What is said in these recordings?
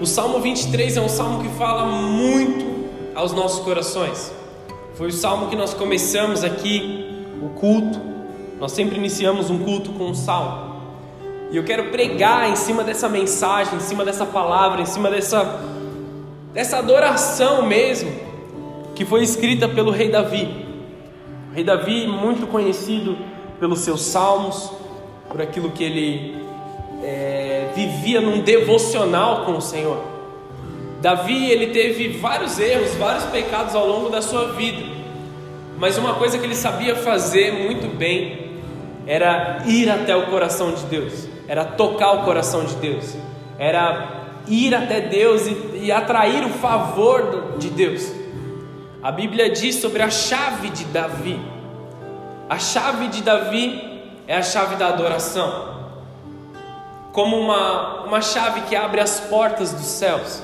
O Salmo 23 é um salmo que fala muito aos nossos corações. Foi o salmo que nós começamos aqui o culto. Nós sempre iniciamos um culto com um salmo. E eu quero pregar em cima dessa mensagem, em cima dessa palavra, em cima dessa dessa adoração mesmo que foi escrita pelo rei Davi. O rei Davi, muito conhecido pelos seus salmos, por aquilo que ele vivia num devocional com o Senhor. Davi ele teve vários erros, vários pecados ao longo da sua vida, mas uma coisa que ele sabia fazer muito bem era ir até o coração de Deus, era tocar o coração de Deus, era ir até Deus e, e atrair o favor de Deus. A Bíblia diz sobre a chave de Davi. A chave de Davi é a chave da adoração como uma, uma chave que abre as portas dos céus,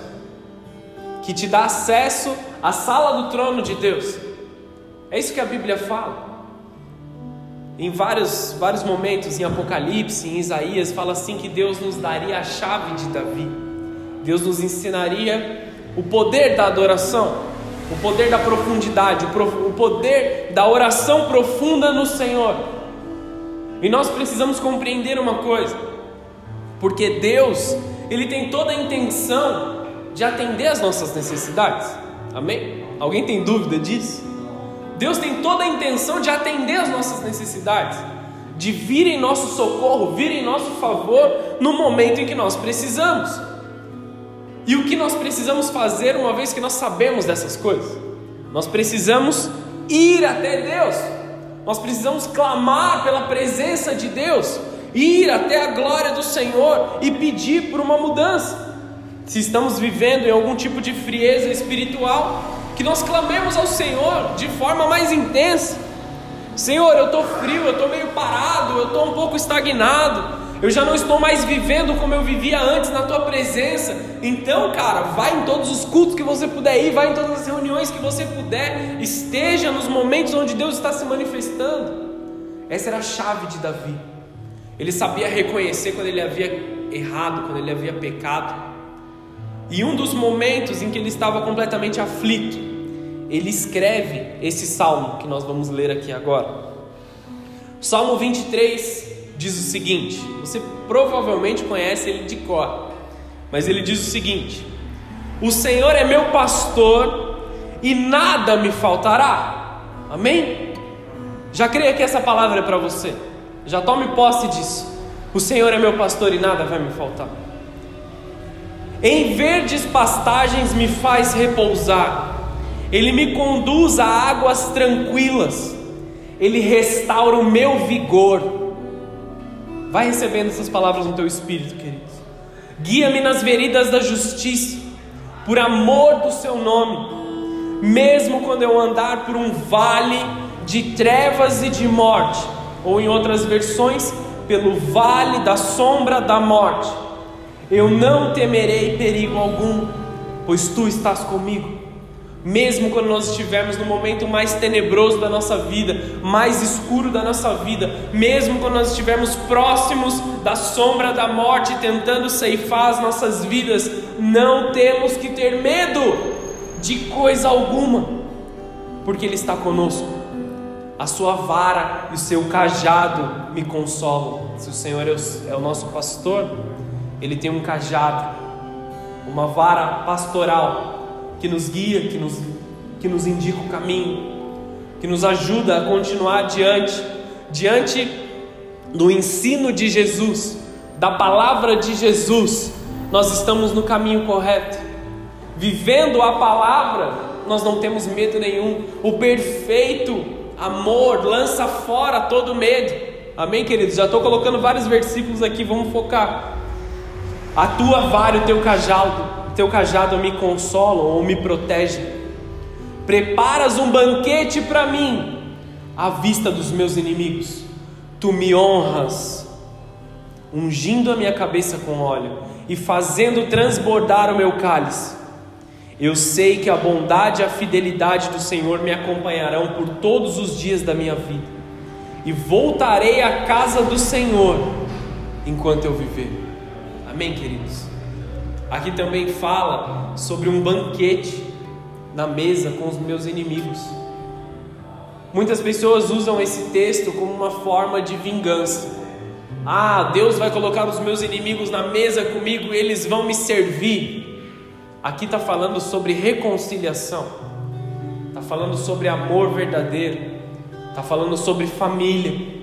que te dá acesso à sala do trono de Deus. É isso que a Bíblia fala. Em vários, vários momentos, em Apocalipse, em Isaías, fala assim que Deus nos daria a chave de Davi. Deus nos ensinaria o poder da adoração, o poder da profundidade, o poder da oração profunda no Senhor. E nós precisamos compreender uma coisa: porque Deus, ele tem toda a intenção de atender as nossas necessidades. Amém? Alguém tem dúvida disso? Deus tem toda a intenção de atender as nossas necessidades, de vir em nosso socorro, vir em nosso favor no momento em que nós precisamos. E o que nós precisamos fazer uma vez que nós sabemos dessas coisas? Nós precisamos ir até Deus. Nós precisamos clamar pela presença de Deus ir até a glória do Senhor e pedir por uma mudança. Se estamos vivendo em algum tipo de frieza espiritual, que nós clamemos ao Senhor de forma mais intensa. Senhor, eu estou frio, eu estou meio parado, eu estou um pouco estagnado, eu já não estou mais vivendo como eu vivia antes na tua presença. Então, cara, vai em todos os cultos que você puder ir, vai em todas as reuniões que você puder, esteja nos momentos onde Deus está se manifestando. Essa era a chave de Davi. Ele sabia reconhecer quando ele havia errado, quando ele havia pecado. E um dos momentos em que ele estava completamente aflito, ele escreve esse salmo que nós vamos ler aqui agora. Salmo 23 diz o seguinte: você provavelmente conhece ele de cor, mas ele diz o seguinte: O Senhor é meu pastor e nada me faltará. Amém? Já creia que essa palavra é para você. Já tome posse disso. O Senhor é meu pastor e nada vai me faltar. Em verdes pastagens me faz repousar. Ele me conduz a águas tranquilas. Ele restaura o meu vigor. Vai recebendo essas palavras no teu espírito, queridos. Guia-me nas veredas da justiça, por amor do seu nome. Mesmo quando eu andar por um vale de trevas e de morte, ou em outras versões, pelo vale da sombra da morte. Eu não temerei perigo algum, pois tu estás comigo. Mesmo quando nós estivermos no momento mais tenebroso da nossa vida, mais escuro da nossa vida, mesmo quando nós estivermos próximos da sombra da morte, tentando ceifar as nossas vidas, não temos que ter medo de coisa alguma, porque Ele está conosco. A sua vara e o seu cajado me consolam. Se o Senhor é o, é o nosso pastor, Ele tem um cajado, uma vara pastoral que nos guia, que nos, que nos indica o caminho, que nos ajuda a continuar adiante, diante do ensino de Jesus, da palavra de Jesus, nós estamos no caminho correto. Vivendo a palavra, nós não temos medo nenhum. O perfeito amor, lança fora todo medo. Amém, queridos? Já estou colocando vários versículos aqui, vamos focar. A tua vara e o teu cajado, teu cajado me consolam ou me protegem. Preparas um banquete para mim, à vista dos meus inimigos. Tu me honras, ungindo a minha cabeça com óleo e fazendo transbordar o meu cálice. Eu sei que a bondade e a fidelidade do Senhor me acompanharão por todos os dias da minha vida, e voltarei à casa do Senhor enquanto eu viver. Amém, queridos? Aqui também fala sobre um banquete na mesa com os meus inimigos. Muitas pessoas usam esse texto como uma forma de vingança. Ah, Deus vai colocar os meus inimigos na mesa comigo e eles vão me servir. Aqui está falando sobre reconciliação, está falando sobre amor verdadeiro, está falando sobre família.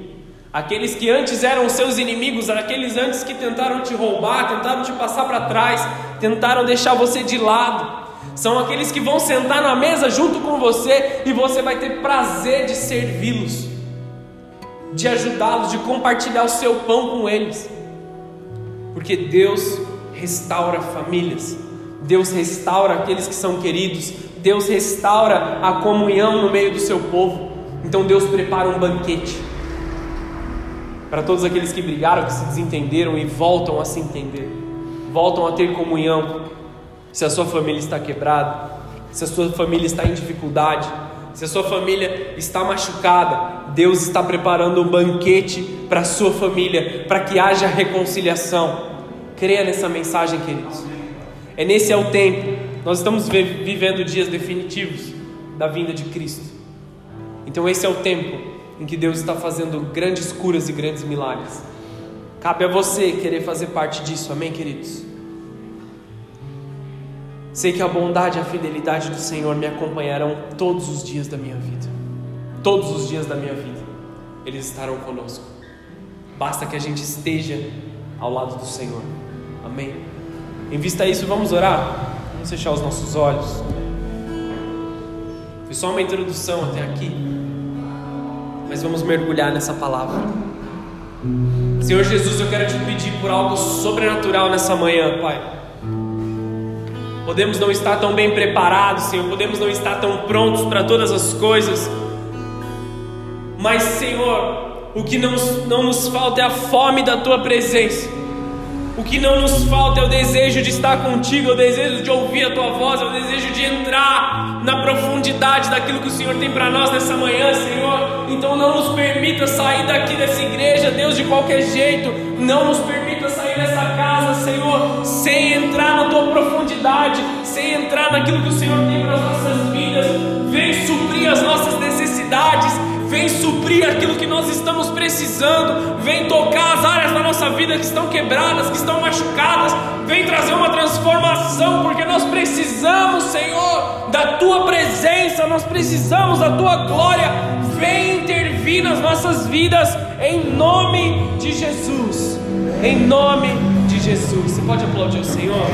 Aqueles que antes eram seus inimigos, aqueles antes que tentaram te roubar, tentaram te passar para trás, tentaram deixar você de lado, são aqueles que vão sentar na mesa junto com você e você vai ter prazer de servi-los, de ajudá-los, de compartilhar o seu pão com eles, porque Deus restaura famílias, Deus restaura aqueles que são queridos, Deus restaura a comunhão no meio do seu povo. Então Deus prepara um banquete para todos aqueles que brigaram, que se desentenderam e voltam a se entender, voltam a ter comunhão. Se a sua família está quebrada, se a sua família está em dificuldade, se a sua família está machucada, Deus está preparando um banquete para a sua família, para que haja reconciliação. Creia nessa mensagem, queridos. É nesse é o tempo. Nós estamos vivendo dias definitivos da vinda de Cristo. Então esse é o tempo em que Deus está fazendo grandes curas e grandes milagres. Cabe a você querer fazer parte disso, amém, queridos? Sei que a bondade e a fidelidade do Senhor me acompanharão todos os dias da minha vida. Todos os dias da minha vida, eles estarão conosco. Basta que a gente esteja ao lado do Senhor, amém? Em vista a isso, vamos orar? Vamos fechar os nossos olhos. Foi só uma introdução até aqui mas vamos mergulhar nessa palavra. Senhor Jesus, eu quero te pedir por algo sobrenatural nessa manhã, Pai. Podemos não estar tão bem preparados, Senhor, podemos não estar tão prontos para todas as coisas, mas, Senhor, o que não, não nos falta é a fome da Tua presença. O que não nos falta é o desejo de estar contigo, é o desejo de ouvir a tua voz, é o desejo de entrar na profundidade daquilo que o Senhor tem para nós nessa manhã, Senhor. Então não nos permita sair daqui dessa igreja, Deus, de qualquer jeito. Não nos permita sair dessa casa, Senhor, sem entrar na tua profundidade, sem entrar naquilo que o Senhor tem para as nossas vidas. Vem suprir as nossas necessidades vem suprir aquilo que nós estamos precisando, vem tocar as áreas da nossa vida que estão quebradas, que estão machucadas, vem trazer uma transformação, porque nós precisamos, Senhor, da tua presença, nós precisamos da tua glória, vem intervir nas nossas vidas, em nome de Jesus, em nome de Jesus. Você pode aplaudir o Senhor?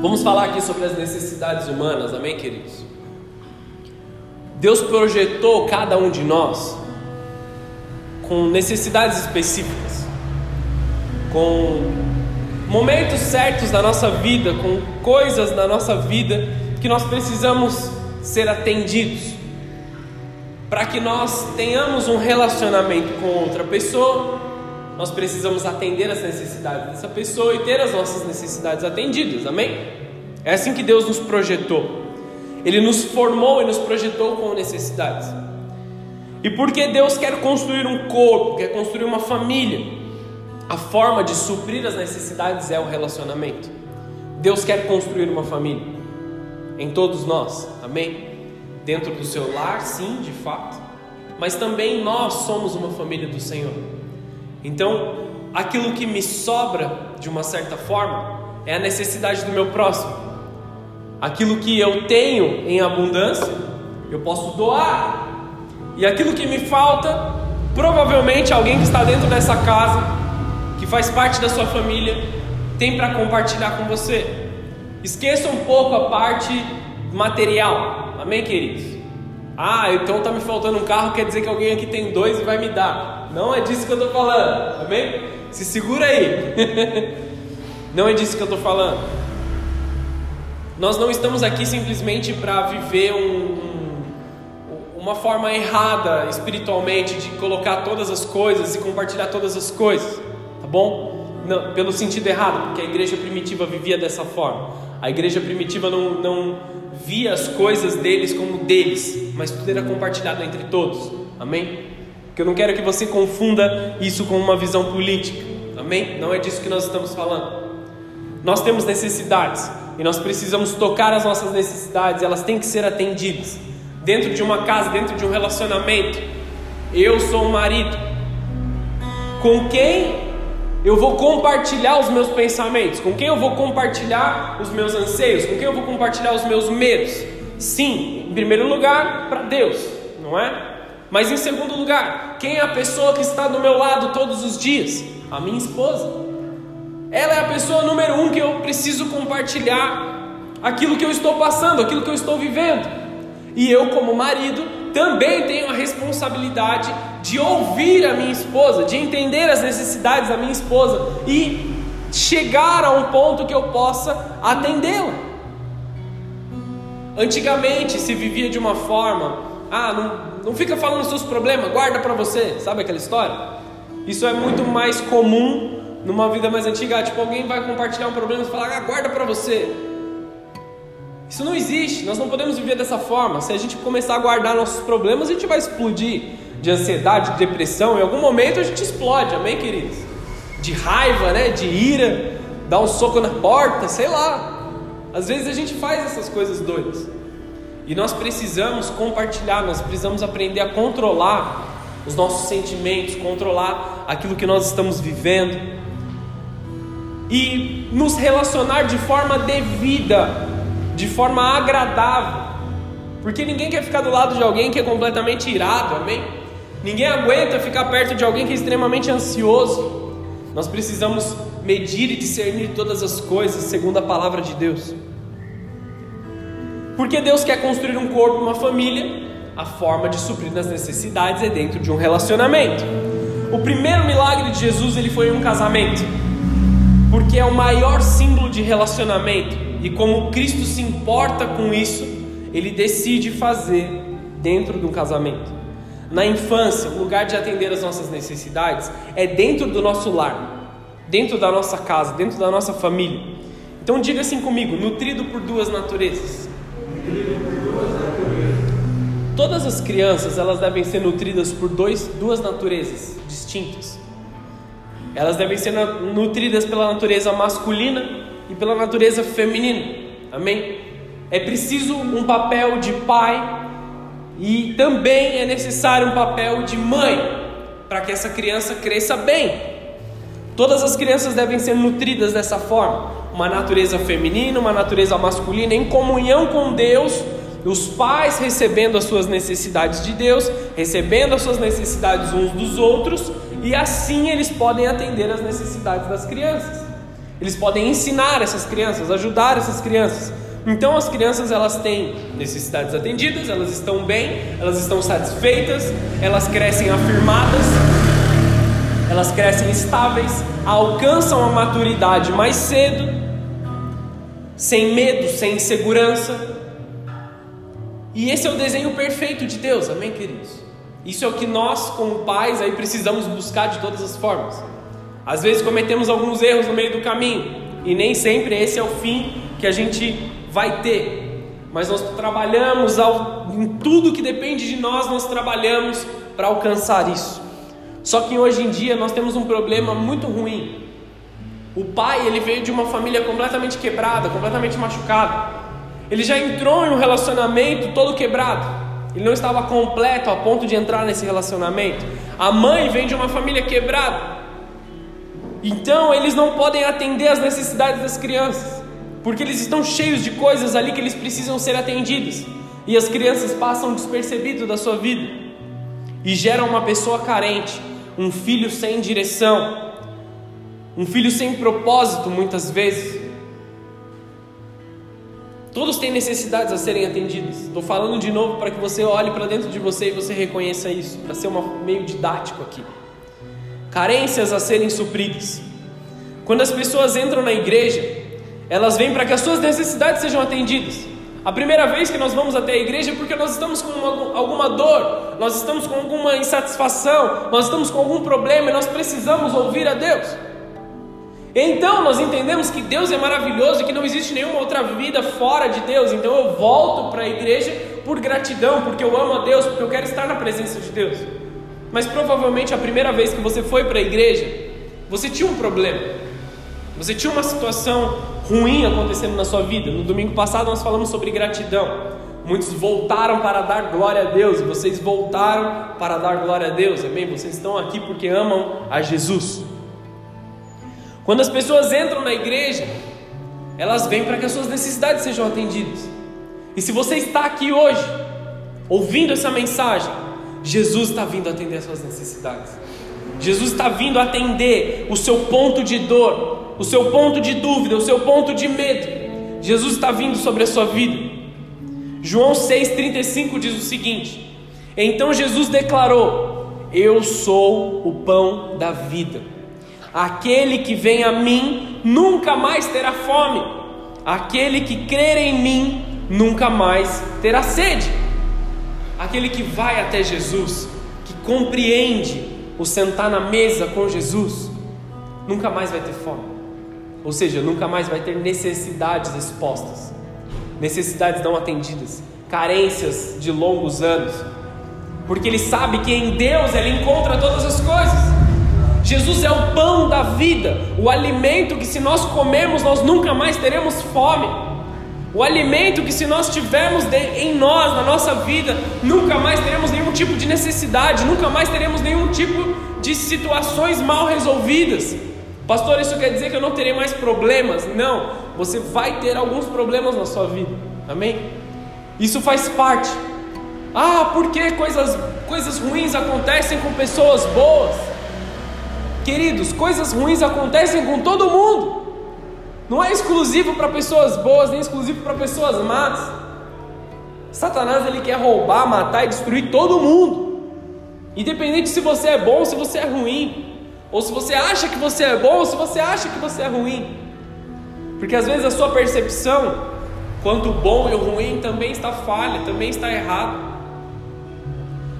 Vamos falar aqui sobre as necessidades humanas, amém, queridos? Deus projetou cada um de nós com necessidades específicas, com momentos certos da nossa vida, com coisas na nossa vida que nós precisamos ser atendidos, para que nós tenhamos um relacionamento com outra pessoa, nós precisamos atender as necessidades dessa pessoa e ter as nossas necessidades atendidas, amém? É assim que Deus nos projetou. Ele nos formou e nos projetou com necessidades. E porque Deus quer construir um corpo, quer construir uma família, a forma de suprir as necessidades é o relacionamento. Deus quer construir uma família em todos nós, amém? Dentro do seu lar, sim, de fato, mas também nós somos uma família do Senhor. Então, aquilo que me sobra, de uma certa forma, é a necessidade do meu próximo. Aquilo que eu tenho em abundância, eu posso doar. E aquilo que me falta, provavelmente alguém que está dentro dessa casa, que faz parte da sua família, tem para compartilhar com você. Esqueça um pouco a parte material. Amém, queridos? Ah, então está me faltando um carro, quer dizer que alguém aqui tem dois e vai me dar. Não é disso que eu estou falando, amém? Se segura aí. não é disso que eu estou falando. Nós não estamos aqui simplesmente para viver um, uma forma errada espiritualmente de colocar todas as coisas e compartilhar todas as coisas, tá bom? Não, pelo sentido errado, porque a igreja primitiva vivia dessa forma. A igreja primitiva não, não via as coisas deles como deles, mas tudo era compartilhado entre todos. Amém? Porque eu não quero que você confunda isso com uma visão política. Amém? Não é disso que nós estamos falando. Nós temos necessidades e nós precisamos tocar as nossas necessidades, elas têm que ser atendidas. Dentro de uma casa, dentro de um relacionamento. Eu sou um marido. Com quem eu vou compartilhar os meus pensamentos? Com quem eu vou compartilhar os meus anseios? Com quem eu vou compartilhar os meus medos? Sim, em primeiro lugar, para Deus, não é? Mas em segundo lugar, quem é a pessoa que está do meu lado todos os dias? A minha esposa. Ela é a pessoa número um que eu preciso compartilhar aquilo que eu estou passando, aquilo que eu estou vivendo. E eu, como marido, também tenho a responsabilidade de ouvir a minha esposa, de entender as necessidades da minha esposa e chegar a um ponto que eu possa atendê-la. Antigamente se vivia de uma forma, ah, não, não fica falando seus problemas, guarda para você, sabe aquela história? Isso é muito mais comum numa vida mais antiga, tipo alguém vai compartilhar um problema e falar, ah, guarda para você. Isso não existe, nós não podemos viver dessa forma. Se a gente começar a guardar nossos problemas, a gente vai explodir de ansiedade, de depressão. Em algum momento a gente explode, amém, queridos? De raiva, né? De ira, dar um soco na porta, sei lá. Às vezes a gente faz essas coisas doidas. E nós precisamos compartilhar, nós precisamos aprender a controlar os nossos sentimentos, controlar aquilo que nós estamos vivendo e nos relacionar de forma devida de forma agradável. Porque ninguém quer ficar do lado de alguém que é completamente irado, amém? Ninguém aguenta ficar perto de alguém que é extremamente ansioso. Nós precisamos medir e discernir todas as coisas segundo a palavra de Deus. Porque Deus quer construir um corpo, uma família, a forma de suprir as necessidades é dentro de um relacionamento. O primeiro milagre de Jesus ele foi em um casamento, porque é o maior símbolo de relacionamento. E como Cristo se importa com isso, ele decide fazer dentro de um casamento. Na infância, o lugar de atender as nossas necessidades é dentro do nosso lar, dentro da nossa casa, dentro da nossa família. Então diga assim comigo: nutrido por duas naturezas. Todas as crianças elas devem ser nutridas por dois, duas naturezas distintas. Elas devem ser nutridas pela natureza masculina e pela natureza feminina. Amém? É preciso um papel de pai e também é necessário um papel de mãe para que essa criança cresça bem. Todas as crianças devem ser nutridas dessa forma, uma natureza feminina, uma natureza masculina em comunhão com Deus, os pais recebendo as suas necessidades de Deus, recebendo as suas necessidades uns dos outros, e assim eles podem atender as necessidades das crianças. Eles podem ensinar essas crianças, ajudar essas crianças. Então as crianças elas têm necessidades atendidas, elas estão bem, elas estão satisfeitas, elas crescem afirmadas, elas crescem estáveis, alcançam a maturidade mais cedo, sem medo, sem insegurança. E esse é o desenho perfeito de Deus, amém, queridos? Isso é o que nós, como pais, aí precisamos buscar de todas as formas. Às vezes cometemos alguns erros no meio do caminho e nem sempre esse é o fim que a gente vai ter. Mas nós trabalhamos ao, em tudo que depende de nós, nós trabalhamos para alcançar isso. Só que hoje em dia nós temos um problema muito ruim. O pai ele veio de uma família completamente quebrada, completamente machucada. Ele já entrou em um relacionamento todo quebrado. Ele não estava completo a ponto de entrar nesse relacionamento. A mãe vem de uma família quebrada. Então eles não podem atender às necessidades das crianças, porque eles estão cheios de coisas ali que eles precisam ser atendidos, e as crianças passam despercebido da sua vida e geram uma pessoa carente, um filho sem direção, um filho sem propósito muitas vezes. Todos têm necessidades a serem atendidas. Estou falando de novo para que você olhe para dentro de você e você reconheça isso, para ser uma, meio didático aqui carências a serem supridas. Quando as pessoas entram na igreja, elas vêm para que as suas necessidades sejam atendidas. A primeira vez que nós vamos até a igreja é porque nós estamos com uma, alguma dor, nós estamos com alguma insatisfação, nós estamos com algum problema e nós precisamos ouvir a Deus. Então nós entendemos que Deus é maravilhoso e que não existe nenhuma outra vida fora de Deus. Então eu volto para a igreja por gratidão, porque eu amo a Deus, porque eu quero estar na presença de Deus. Mas provavelmente a primeira vez que você foi para a igreja, você tinha um problema. Você tinha uma situação ruim acontecendo na sua vida. No domingo passado nós falamos sobre gratidão. Muitos voltaram para dar glória a Deus, vocês voltaram para dar glória a Deus, amém? Vocês estão aqui porque amam a Jesus. Quando as pessoas entram na igreja, elas vêm para que as suas necessidades sejam atendidas. E se você está aqui hoje, ouvindo essa mensagem, Jesus está vindo atender as suas necessidades. Jesus está vindo atender o seu ponto de dor, o seu ponto de dúvida, o seu ponto de medo. Jesus está vindo sobre a sua vida. João 6,35 diz o seguinte: Então Jesus declarou: Eu sou o pão da vida. Aquele que vem a mim nunca mais terá fome. Aquele que crer em mim nunca mais terá sede. Aquele que vai até Jesus, que compreende o sentar na mesa com Jesus, nunca mais vai ter fome. Ou seja, nunca mais vai ter necessidades expostas, necessidades não atendidas, carências de longos anos, porque ele sabe que em Deus ele encontra todas as coisas. Jesus é o pão da vida, o alimento que se nós comermos nós nunca mais teremos fome. O alimento que se nós tivermos em nós, na nossa vida, nunca mais teremos nenhum tipo de necessidade, nunca mais teremos nenhum tipo de situações mal resolvidas. Pastor, isso quer dizer que eu não terei mais problemas? Não, você vai ter alguns problemas na sua vida. Amém? Isso faz parte. Ah, por que coisas, coisas ruins acontecem com pessoas boas? Queridos, coisas ruins acontecem com todo mundo. Não é exclusivo para pessoas boas, nem exclusivo para pessoas más. Satanás ele quer roubar, matar e destruir todo mundo. Independente se você é bom ou se você é ruim, ou se você acha que você é bom ou se você acha que você é ruim. Porque às vezes a sua percepção quanto o bom e o ruim também está falha, também está errado.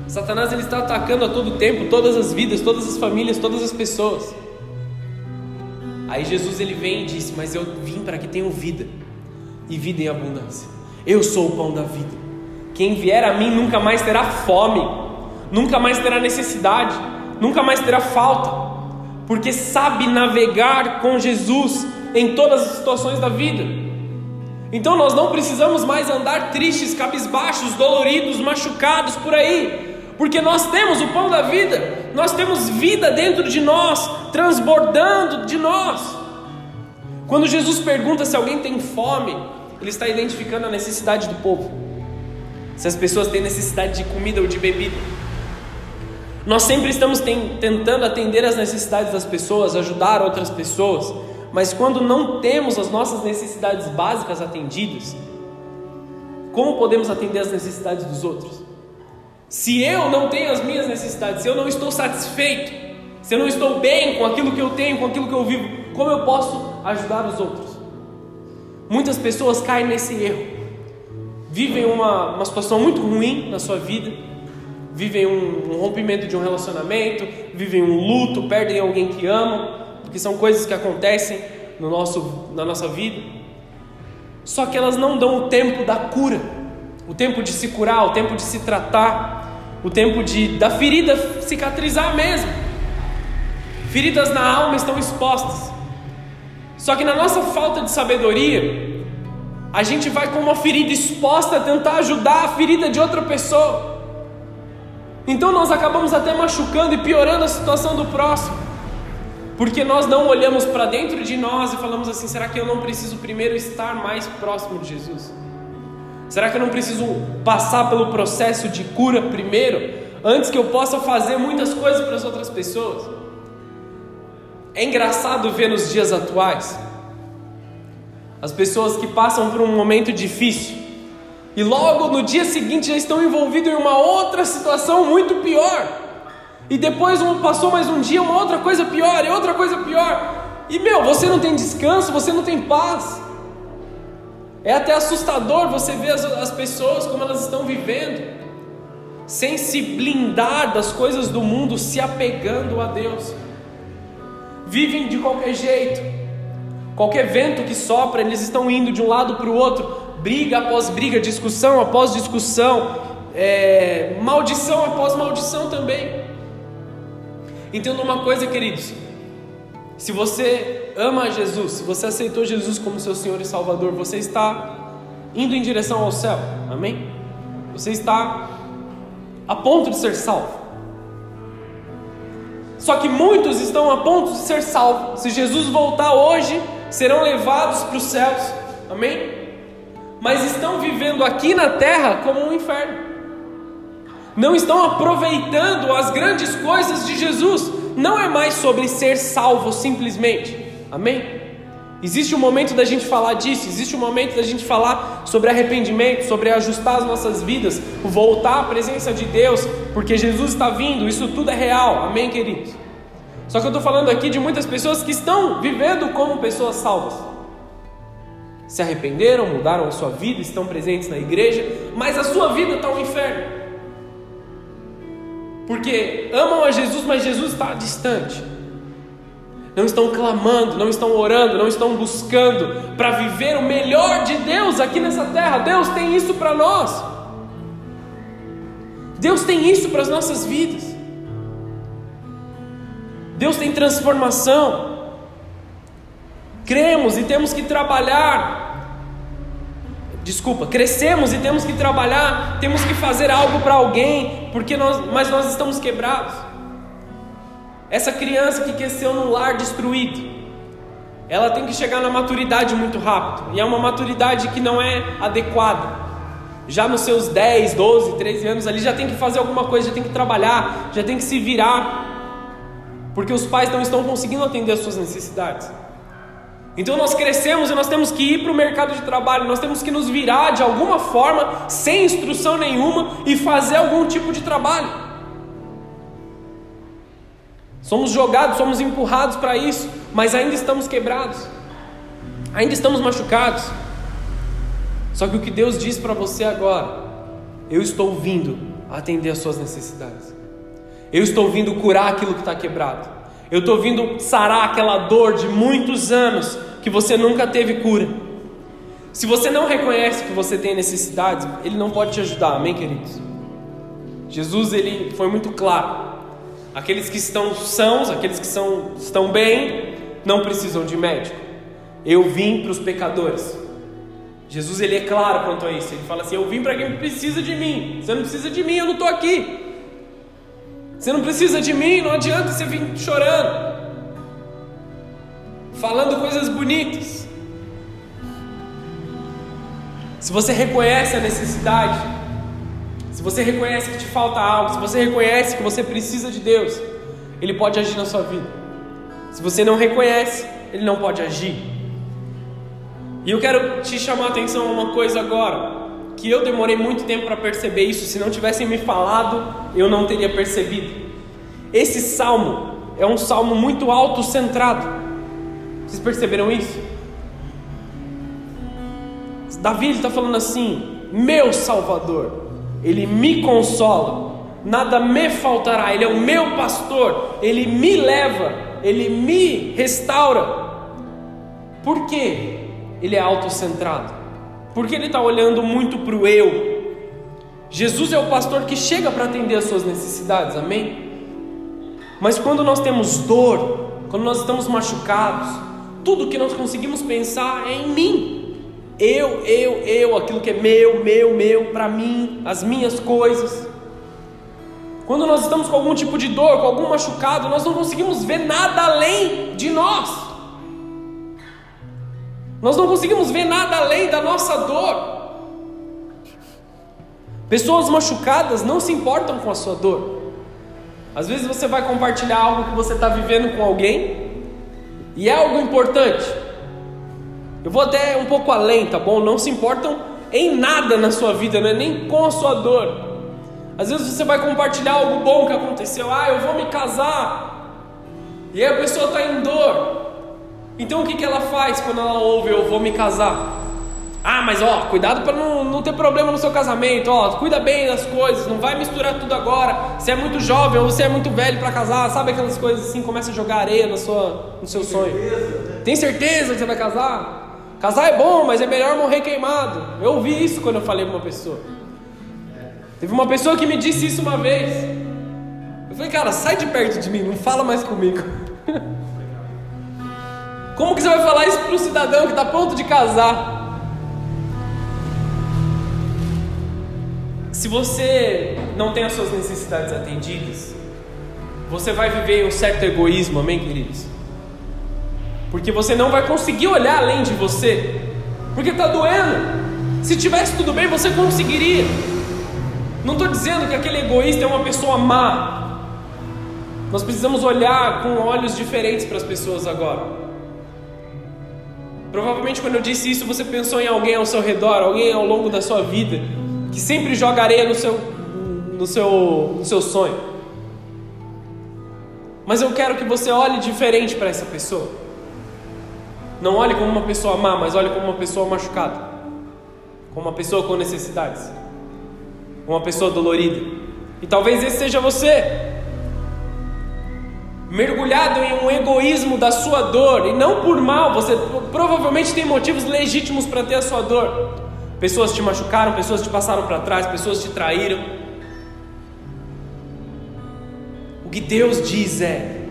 Satanás ele está atacando a todo tempo todas as vidas, todas as famílias, todas as pessoas. Aí Jesus ele vem e disse: Mas eu vim para que tenham vida e vida em abundância. Eu sou o pão da vida. Quem vier a mim nunca mais terá fome, nunca mais terá necessidade, nunca mais terá falta, porque sabe navegar com Jesus em todas as situações da vida. Então nós não precisamos mais andar tristes, cabisbaixos, doloridos, machucados por aí, porque nós temos o pão da vida, nós temos vida dentro de nós, transbordando de nós. Quando Jesus pergunta se alguém tem fome, ele está identificando a necessidade do povo. Se as pessoas têm necessidade de comida ou de bebida. Nós sempre estamos tentando atender as necessidades das pessoas, ajudar outras pessoas, mas quando não temos as nossas necessidades básicas atendidas, como podemos atender as necessidades dos outros? Se eu não tenho as minhas necessidades, se eu não estou satisfeito, se eu não estou bem com aquilo que eu tenho, com aquilo que eu vivo, como eu posso ajudar os outros? Muitas pessoas caem nesse erro, vivem uma, uma situação muito ruim na sua vida, vivem um, um rompimento de um relacionamento, vivem um luto, perdem alguém que amam, porque são coisas que acontecem no nosso, na nossa vida. Só que elas não dão o tempo da cura, o tempo de se curar, o tempo de se tratar, o tempo de da ferida cicatrizar mesmo. Feridas na alma estão expostas. Só que na nossa falta de sabedoria, a gente vai com uma ferida exposta tentar ajudar a ferida de outra pessoa. Então nós acabamos até machucando e piorando a situação do próximo. Porque nós não olhamos para dentro de nós e falamos assim: será que eu não preciso primeiro estar mais próximo de Jesus? Será que eu não preciso passar pelo processo de cura primeiro, antes que eu possa fazer muitas coisas para as outras pessoas? É engraçado ver nos dias atuais as pessoas que passam por um momento difícil e logo no dia seguinte já estão envolvidos em uma outra situação muito pior. E depois passou mais um dia, uma outra coisa pior e outra coisa pior. E meu, você não tem descanso, você não tem paz. É até assustador você ver as, as pessoas como elas estão vivendo, sem se blindar das coisas do mundo, se apegando a Deus. Vivem de qualquer jeito, Qualquer vento que sopra, eles estão indo de um lado para o outro, briga após briga, discussão após discussão, é, maldição após maldição também. Entenda uma coisa, queridos: se você ama Jesus, se você aceitou Jesus como seu Senhor e Salvador, você está indo em direção ao céu, amém? Você está a ponto de ser salvo. Só que muitos estão a ponto de ser salvos. Se Jesus voltar hoje, serão levados para os céus. Amém? Mas estão vivendo aqui na terra como um inferno. Não estão aproveitando as grandes coisas de Jesus. Não é mais sobre ser salvo simplesmente. Amém? Existe um momento da gente falar disso, existe um momento da gente falar sobre arrependimento, sobre ajustar as nossas vidas, voltar à presença de Deus, porque Jesus está vindo, isso tudo é real, amém, queridos? Só que eu estou falando aqui de muitas pessoas que estão vivendo como pessoas salvas. Se arrependeram, mudaram a sua vida, estão presentes na igreja, mas a sua vida está um inferno. Porque amam a Jesus, mas Jesus está distante. Não estão clamando, não estão orando, não estão buscando para viver o melhor de Deus aqui nessa terra. Deus tem isso para nós. Deus tem isso para as nossas vidas. Deus tem transformação. Cremos e temos que trabalhar. Desculpa, crescemos e temos que trabalhar, temos que fazer algo para alguém, porque nós, mas nós estamos quebrados. Essa criança que cresceu num lar destruído, ela tem que chegar na maturidade muito rápido, e é uma maturidade que não é adequada. Já nos seus 10, 12, 13 anos ali já tem que fazer alguma coisa, já tem que trabalhar, já tem que se virar porque os pais não estão conseguindo atender as suas necessidades. Então nós crescemos e nós temos que ir para o mercado de trabalho, nós temos que nos virar de alguma forma, sem instrução nenhuma, e fazer algum tipo de trabalho. Somos jogados, somos empurrados para isso, mas ainda estamos quebrados, ainda estamos machucados. Só que o que Deus diz para você agora, eu estou vindo atender as suas necessidades. Eu estou vindo curar aquilo que está quebrado. Eu estou vindo sarar aquela dor de muitos anos que você nunca teve cura. Se você não reconhece que você tem necessidades, Ele não pode te ajudar, amém, queridos? Jesus ele foi muito claro. Aqueles que estão sãos, aqueles que são, estão bem, não precisam de médico. Eu vim para os pecadores. Jesus ele é claro quanto a isso. Ele fala assim: Eu vim para quem precisa de mim. Você não precisa de mim, eu não estou aqui. Você não precisa de mim, não adianta você vir chorando, falando coisas bonitas. Se você reconhece a necessidade, se você reconhece que te falta algo, se você reconhece que você precisa de Deus, Ele pode agir na sua vida. Se você não reconhece, Ele não pode agir. E eu quero te chamar a atenção a uma coisa agora que eu demorei muito tempo para perceber isso. Se não tivessem me falado, eu não teria percebido. Esse salmo é um salmo muito autocentrado. Vocês perceberam isso? Davi está falando assim: Meu Salvador, Ele me consola, nada me faltará. Ele é o meu pastor, Ele me leva, Ele me restaura. Por quê? Ele é autocentrado porque ele está olhando muito para o eu. Jesus é o pastor que chega para atender as suas necessidades, amém? Mas quando nós temos dor, quando nós estamos machucados, tudo que nós conseguimos pensar é em mim. Eu, eu, eu, aquilo que é meu, meu, meu, para mim, as minhas coisas. Quando nós estamos com algum tipo de dor, com algum machucado, nós não conseguimos ver nada além de nós. Nós não conseguimos ver nada além da nossa dor. Pessoas machucadas não se importam com a sua dor. Às vezes você vai compartilhar algo que você está vivendo com alguém e é algo importante. Eu vou até um pouco além, tá bom? Não se importam em nada na sua vida, não é nem com a sua dor. Às vezes você vai compartilhar algo bom que aconteceu. Ah, eu vou me casar. E aí a pessoa está em dor. Então o que, que ela faz quando ela ouve eu vou me casar? Ah, mas ó, cuidado para não, não ter problema no seu casamento, ó, cuida bem das coisas, não vai misturar tudo agora. Você é muito jovem ou você é muito velho para casar, sabe aquelas coisas assim, começa a jogar areia na sua, no seu sonho. Tem certeza que você vai casar? Casar é bom, mas é melhor morrer queimado. Eu ouvi isso quando eu falei com uma pessoa. Teve uma pessoa que me disse isso uma vez. Eu falei, cara, sai de perto de mim, não fala mais comigo. Como que você vai falar isso para um cidadão que está pronto de casar? Se você não tem as suas necessidades atendidas, você vai viver um certo egoísmo, amém, queridos? Porque você não vai conseguir olhar além de você, porque está doendo. Se tivesse tudo bem, você conseguiria. Não estou dizendo que aquele egoísta é uma pessoa má. Nós precisamos olhar com olhos diferentes para as pessoas agora. Provavelmente quando eu disse isso, você pensou em alguém ao seu redor, alguém ao longo da sua vida, que sempre joga areia no seu, no seu, no seu sonho. Mas eu quero que você olhe diferente para essa pessoa. Não olhe como uma pessoa má, mas olhe como uma pessoa machucada. Como uma pessoa com necessidades. Uma pessoa dolorida. E talvez esse seja você mergulhado em um egoísmo da sua dor, e não por mal, você provavelmente tem motivos legítimos para ter a sua dor. Pessoas te machucaram, pessoas te passaram para trás, pessoas te traíram. O que Deus diz é: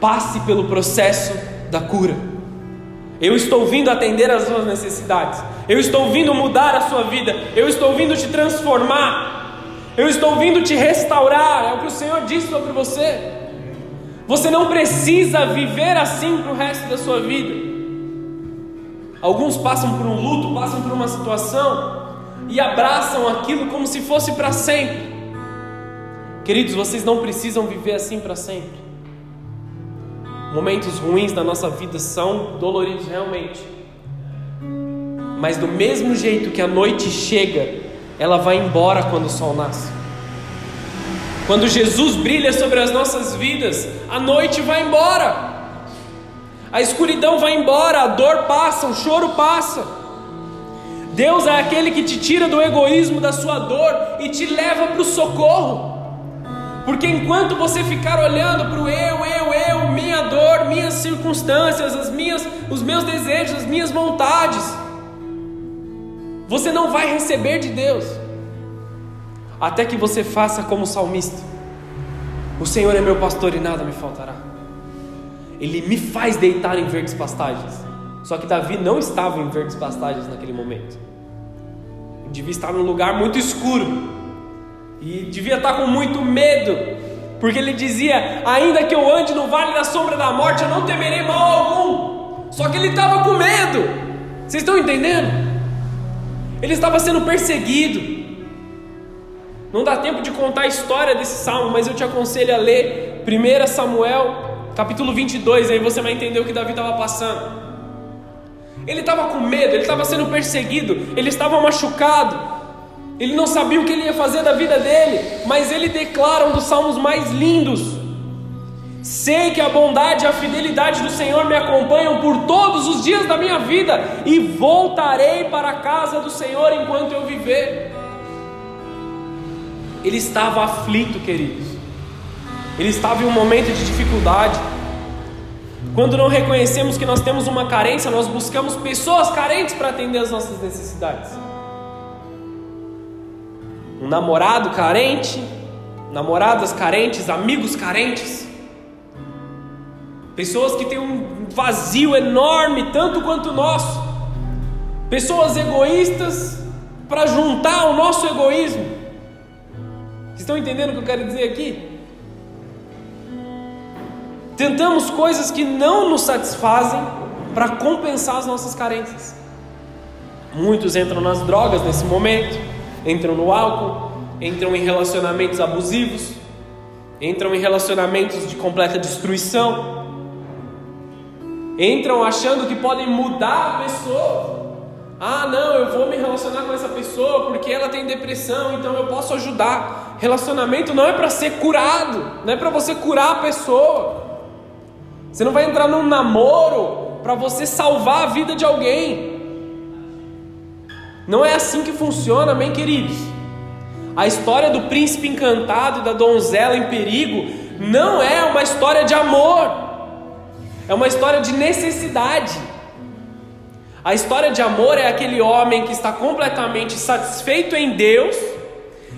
passe pelo processo da cura. Eu estou vindo atender às suas necessidades. Eu estou vindo mudar a sua vida. Eu estou vindo te transformar. Eu estou vindo te restaurar. É o que o Senhor disse sobre você. Você não precisa viver assim para o resto da sua vida. Alguns passam por um luto, passam por uma situação e abraçam aquilo como se fosse para sempre. Queridos, vocês não precisam viver assim para sempre. Momentos ruins da nossa vida são doloridos realmente. Mas do mesmo jeito que a noite chega, ela vai embora quando o sol nasce. Quando Jesus brilha sobre as nossas vidas, a noite vai embora, a escuridão vai embora, a dor passa, o choro passa. Deus é aquele que te tira do egoísmo da sua dor e te leva para o socorro. Porque enquanto você ficar olhando para o eu, eu, eu, minha dor, minhas circunstâncias, as minhas, os meus desejos, as minhas vontades, você não vai receber de Deus até que você faça como o salmista: O Senhor é meu pastor e nada me faltará. Ele me faz deitar em verdes pastagens. Só que Davi não estava em verdes pastagens naquele momento. Ele devia estar num lugar muito escuro. E devia estar com muito medo. Porque ele dizia: Ainda que eu ande no vale da sombra da morte, eu não temerei mal algum. Só que ele estava com medo. Vocês estão entendendo? Ele estava sendo perseguido. Não dá tempo de contar a história desse salmo, mas eu te aconselho a ler 1 Samuel, capítulo 22, aí você vai entender o que Davi estava passando. Ele estava com medo, ele estava sendo perseguido, ele estava machucado, ele não sabia o que ele ia fazer da vida dele, mas ele declara um dos salmos mais lindos: Sei que a bondade e a fidelidade do Senhor me acompanham por todos os dias da minha vida, e voltarei para a casa do Senhor enquanto eu viver. Ele estava aflito, queridos. Ele estava em um momento de dificuldade. Quando não reconhecemos que nós temos uma carência, nós buscamos pessoas carentes para atender as nossas necessidades. Um namorado carente, namoradas carentes, amigos carentes. Pessoas que têm um vazio enorme, tanto quanto o nosso. Pessoas egoístas para juntar o nosso egoísmo. Estão entendendo o que eu quero dizer aqui? Tentamos coisas que não nos satisfazem para compensar as nossas carências. Muitos entram nas drogas nesse momento, entram no álcool, entram em relacionamentos abusivos, entram em relacionamentos de completa destruição, entram achando que podem mudar a pessoa. Ah, não, eu vou me relacionar com essa pessoa porque ela tem depressão, então eu posso ajudar. Relacionamento não é para ser curado, não é para você curar a pessoa. Você não vai entrar num namoro para você salvar a vida de alguém. Não é assim que funciona, amém, queridos? A história do príncipe encantado e da donzela em perigo não é uma história de amor. É uma história de necessidade. A história de amor é aquele homem que está completamente satisfeito em Deus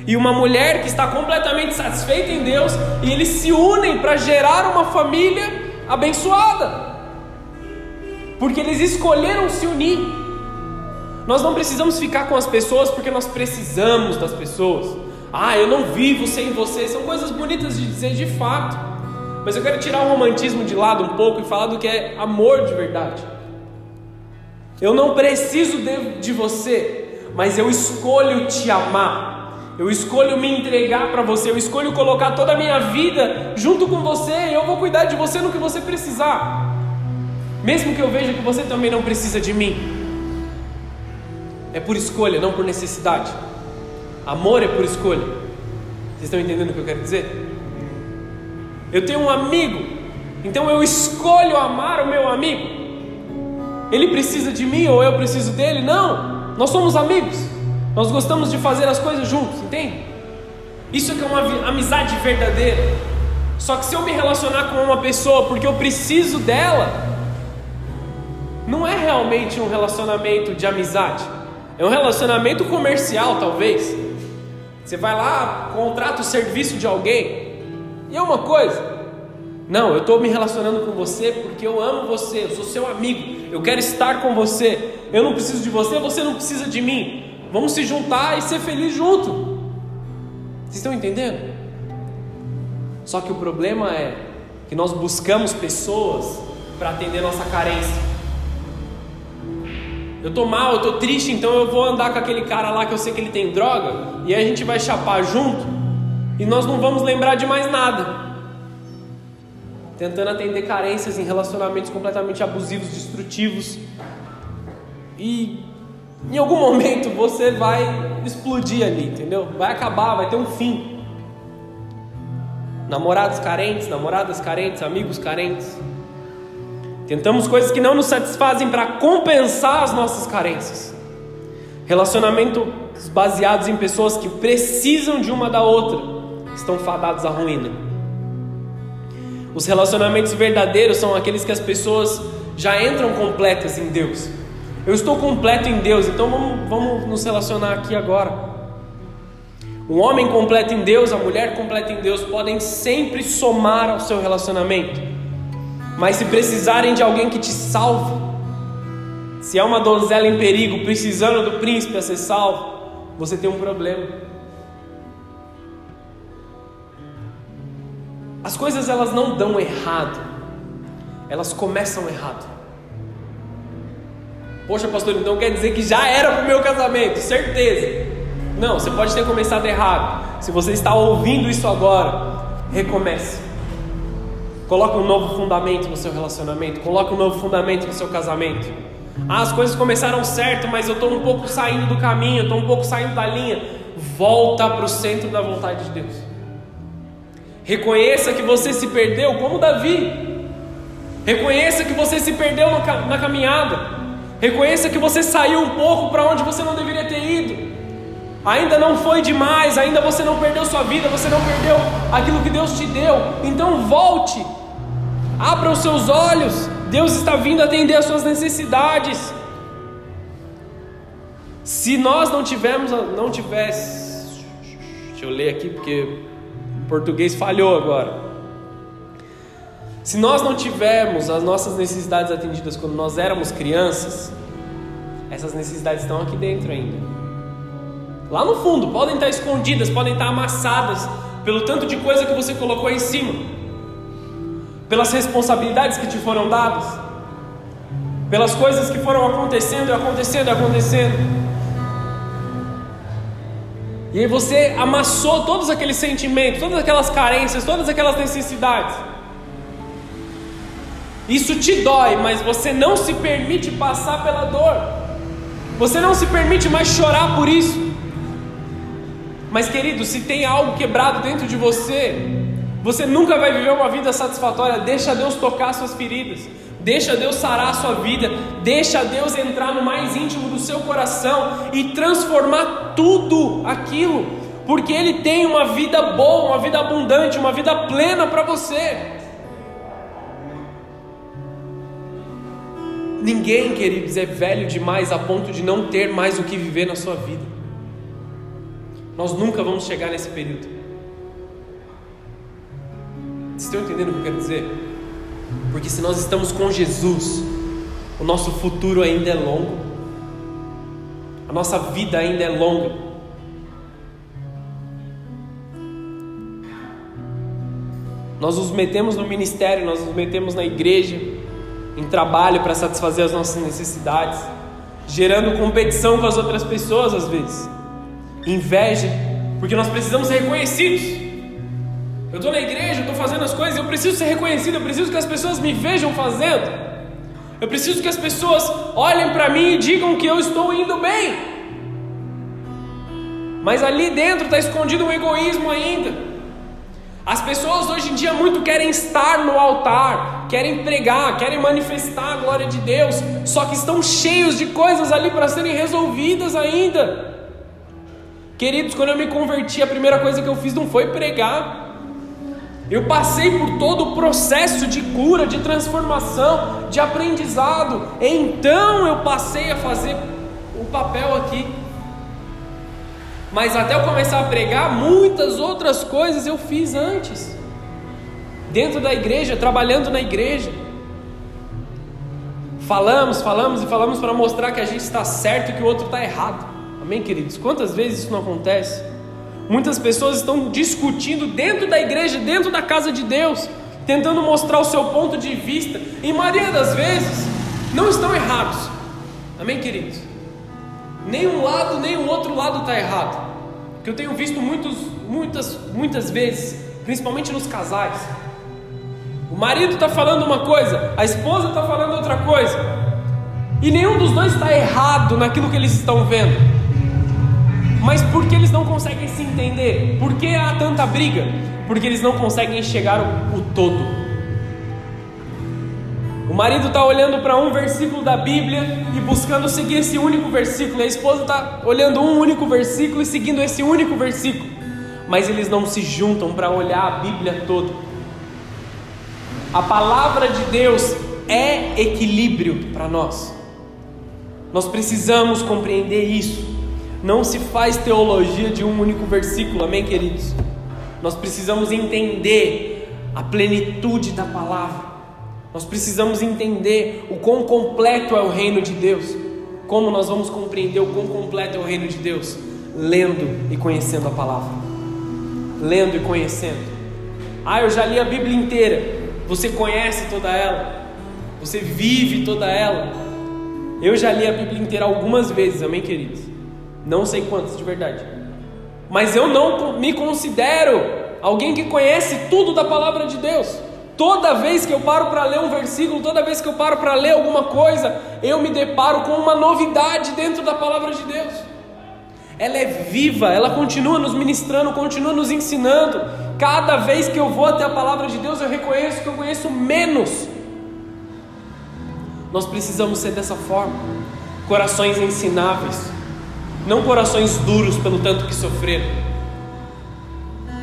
e uma mulher que está completamente satisfeita em Deus e eles se unem para gerar uma família abençoada. Porque eles escolheram se unir. Nós não precisamos ficar com as pessoas porque nós precisamos das pessoas. Ah, eu não vivo sem você. São coisas bonitas de dizer de fato. Mas eu quero tirar o romantismo de lado um pouco e falar do que é amor de verdade. Eu não preciso de, de você, mas eu escolho te amar. Eu escolho me entregar para você, eu escolho colocar toda a minha vida junto com você, eu vou cuidar de você no que você precisar. Mesmo que eu veja que você também não precisa de mim. É por escolha, não por necessidade. Amor é por escolha. Vocês estão entendendo o que eu quero dizer? Eu tenho um amigo, então eu escolho amar o meu amigo. Ele precisa de mim ou eu preciso dele? Não, nós somos amigos. Nós gostamos de fazer as coisas juntos, entende? Isso é que é uma amizade verdadeira. Só que se eu me relacionar com uma pessoa porque eu preciso dela, não é realmente um relacionamento de amizade. É um relacionamento comercial, talvez. Você vai lá, contrata o serviço de alguém. E é uma coisa. Não, eu estou me relacionando com você porque eu amo você, eu sou seu amigo, eu quero estar com você. Eu não preciso de você, você não precisa de mim. Vamos se juntar e ser feliz junto. Vocês estão entendendo? Só que o problema é que nós buscamos pessoas para atender nossa carência. Eu estou mal, eu estou triste, então eu vou andar com aquele cara lá que eu sei que ele tem droga, e aí a gente vai chapar junto, e nós não vamos lembrar de mais nada. Tentando atender carências em relacionamentos completamente abusivos, destrutivos. E em algum momento você vai explodir ali, entendeu? Vai acabar, vai ter um fim. Namorados carentes, namoradas carentes, amigos carentes. Tentamos coisas que não nos satisfazem para compensar as nossas carências. Relacionamentos baseados em pessoas que precisam de uma da outra estão fadados à ruína. Os relacionamentos verdadeiros são aqueles que as pessoas já entram completas em Deus. Eu estou completo em Deus, então vamos, vamos nos relacionar aqui agora. Um homem completo em Deus, a mulher completa em Deus podem sempre somar ao seu relacionamento. Mas se precisarem de alguém que te salve, se é uma donzela em perigo, precisando do príncipe a ser salvo, você tem um problema. As coisas elas não dão errado, elas começam errado. Poxa, pastor, então quer dizer que já era para o meu casamento, certeza. Não, você pode ter começado errado. Se você está ouvindo isso agora, recomece. Coloque um novo fundamento no seu relacionamento, coloque um novo fundamento no seu casamento. Ah, as coisas começaram certo, mas eu estou um pouco saindo do caminho, estou um pouco saindo da linha. Volta para o centro da vontade de Deus. Reconheça que você se perdeu, como Davi. Reconheça que você se perdeu na caminhada. Reconheça que você saiu um pouco para onde você não deveria ter ido. Ainda não foi demais, ainda você não perdeu sua vida, você não perdeu aquilo que Deus te deu. Então volte. Abra os seus olhos. Deus está vindo atender as suas necessidades. Se nós não tivermos, não tivesse, deixa eu ler aqui porque o português falhou agora. Se nós não tivermos as nossas necessidades atendidas quando nós éramos crianças, essas necessidades estão aqui dentro ainda. Lá no fundo, podem estar escondidas, podem estar amassadas pelo tanto de coisa que você colocou em cima, pelas responsabilidades que te foram dadas, pelas coisas que foram acontecendo e acontecendo e acontecendo. E aí você amassou todos aqueles sentimentos, todas aquelas carências, todas aquelas necessidades. Isso te dói, mas você não se permite passar pela dor. Você não se permite mais chorar por isso. Mas querido, se tem algo quebrado dentro de você, você nunca vai viver uma vida satisfatória. Deixa Deus tocar suas feridas. Deixa Deus sarar a sua vida. Deixa Deus entrar no mais íntimo do seu coração e transformar tudo aquilo. Porque Ele tem uma vida boa, uma vida abundante, uma vida plena para você. Ninguém, queridos, é velho demais a ponto de não ter mais o que viver na sua vida. Nós nunca vamos chegar nesse período. Estão entendendo o que eu quero dizer? Porque se nós estamos com Jesus, o nosso futuro ainda é longo, a nossa vida ainda é longa. Nós nos metemos no ministério, nós nos metemos na igreja, em trabalho para satisfazer as nossas necessidades, gerando competição com as outras pessoas às vezes, inveja, porque nós precisamos ser reconhecidos. Eu estou na igreja, estou fazendo as coisas, eu preciso ser reconhecido, eu preciso que as pessoas me vejam fazendo, eu preciso que as pessoas olhem para mim e digam que eu estou indo bem. Mas ali dentro está escondido um egoísmo ainda. As pessoas hoje em dia muito querem estar no altar, querem pregar, querem manifestar a glória de Deus, só que estão cheios de coisas ali para serem resolvidas ainda. Queridos, quando eu me converti, a primeira coisa que eu fiz não foi pregar. Eu passei por todo o processo de cura, de transformação, de aprendizado. Então eu passei a fazer o papel aqui. Mas até eu começar a pregar, muitas outras coisas eu fiz antes. Dentro da igreja, trabalhando na igreja. Falamos, falamos e falamos para mostrar que a gente está certo e que o outro está errado. Amém, queridos? Quantas vezes isso não acontece? Muitas pessoas estão discutindo dentro da igreja, dentro da casa de Deus, tentando mostrar o seu ponto de vista, e maioria das vezes não estão errados. Amém, queridos? Nem um lado, nem o outro lado está errado. Que eu tenho visto muitos, muitas, muitas vezes, principalmente nos casais. O marido está falando uma coisa, a esposa está falando outra coisa, e nenhum dos dois está errado naquilo que eles estão vendo. Mas por que eles não conseguem se entender? Por que há tanta briga? Porque eles não conseguem enxergar o, o todo. O marido está olhando para um versículo da Bíblia e buscando seguir esse único versículo. A esposa está olhando um único versículo e seguindo esse único versículo. Mas eles não se juntam para olhar a Bíblia toda. A palavra de Deus é equilíbrio para nós. Nós precisamos compreender isso. Não se faz teologia de um único versículo, amém, queridos? Nós precisamos entender a plenitude da palavra. Nós precisamos entender o quão completo é o reino de Deus. Como nós vamos compreender o quão completo é o reino de Deus? Lendo e conhecendo a palavra. Lendo e conhecendo. Ah, eu já li a Bíblia inteira. Você conhece toda ela. Você vive toda ela. Eu já li a Bíblia inteira algumas vezes, amém, queridos? Não sei quantas de verdade. Mas eu não me considero alguém que conhece tudo da palavra de Deus. Toda vez que eu paro para ler um versículo, toda vez que eu paro para ler alguma coisa, eu me deparo com uma novidade dentro da palavra de Deus. Ela é viva, ela continua nos ministrando, continua nos ensinando. Cada vez que eu vou até a palavra de Deus, eu reconheço que eu conheço menos. Nós precisamos ser dessa forma, corações ensináveis, não corações duros pelo tanto que sofreram